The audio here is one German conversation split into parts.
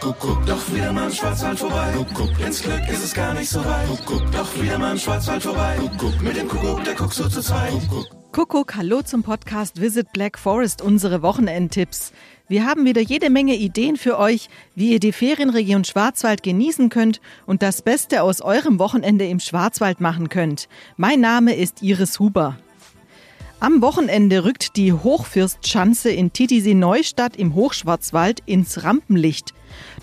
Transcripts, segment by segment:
Kuckuck, doch wieder mal im Schwarzwald vorbei. Kuckuck, ins Glück ist es gar nicht so weit. Kuckuck, doch wieder mal im Schwarzwald vorbei. Kuckuck, mit dem Kuckuck, der guckt so zu zweit. Kuckuck, hallo zum Podcast Visit Black Forest, unsere Wochenendtipps. Wir haben wieder jede Menge Ideen für euch, wie ihr die Ferienregion Schwarzwald genießen könnt und das Beste aus eurem Wochenende im Schwarzwald machen könnt. Mein Name ist Iris Huber. Am Wochenende rückt die Hochfürstschanze in Titisee Neustadt im Hochschwarzwald ins Rampenlicht.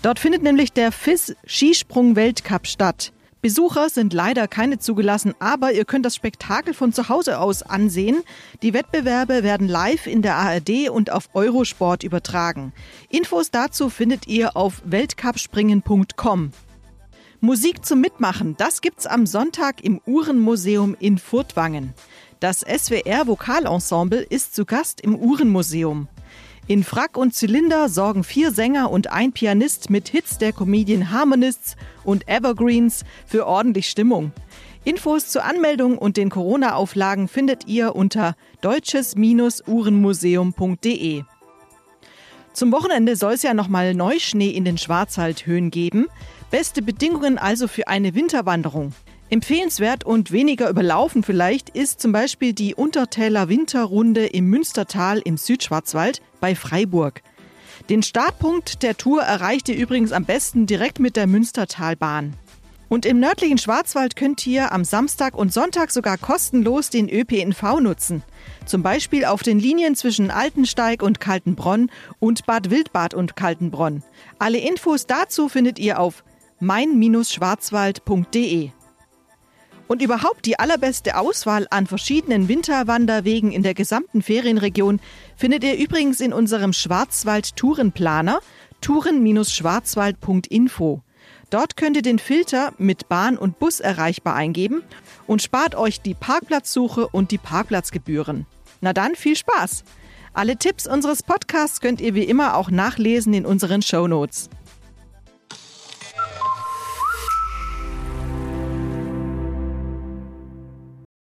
Dort findet nämlich der FIS Skisprung Weltcup statt. Besucher sind leider keine zugelassen, aber ihr könnt das Spektakel von zu Hause aus ansehen. Die Wettbewerbe werden live in der ARD und auf Eurosport übertragen. Infos dazu findet ihr auf weltcupspringen.com. Musik zum Mitmachen, das gibt's am Sonntag im Uhrenmuseum in Furtwangen. Das SWR Vokalensemble ist zu Gast im Uhrenmuseum. In Frack und Zylinder sorgen vier Sänger und ein Pianist mit Hits der Comedian Harmonists und Evergreens für ordentlich Stimmung. Infos zur Anmeldung und den Corona-Auflagen findet ihr unter deutsches-uhrenmuseum.de. Zum Wochenende soll es ja nochmal Neuschnee in den Schwarzwaldhöhen geben. Beste Bedingungen also für eine Winterwanderung. Empfehlenswert und weniger überlaufen vielleicht ist zum Beispiel die Untertäler Winterrunde im Münstertal im Südschwarzwald bei Freiburg. Den Startpunkt der Tour erreicht ihr übrigens am besten direkt mit der Münstertalbahn. Und im nördlichen Schwarzwald könnt ihr am Samstag und Sonntag sogar kostenlos den ÖPNV nutzen. Zum Beispiel auf den Linien zwischen Altensteig und Kaltenbronn und Bad Wildbad und Kaltenbronn. Alle Infos dazu findet ihr auf mein-schwarzwald.de. Und überhaupt die allerbeste Auswahl an verschiedenen Winterwanderwegen in der gesamten Ferienregion findet ihr übrigens in unserem Schwarzwald-Tourenplaner touren-schwarzwald.info. Dort könnt ihr den Filter mit Bahn und Bus erreichbar eingeben und spart euch die Parkplatzsuche und die Parkplatzgebühren. Na dann viel Spaß! Alle Tipps unseres Podcasts könnt ihr wie immer auch nachlesen in unseren Show Notes.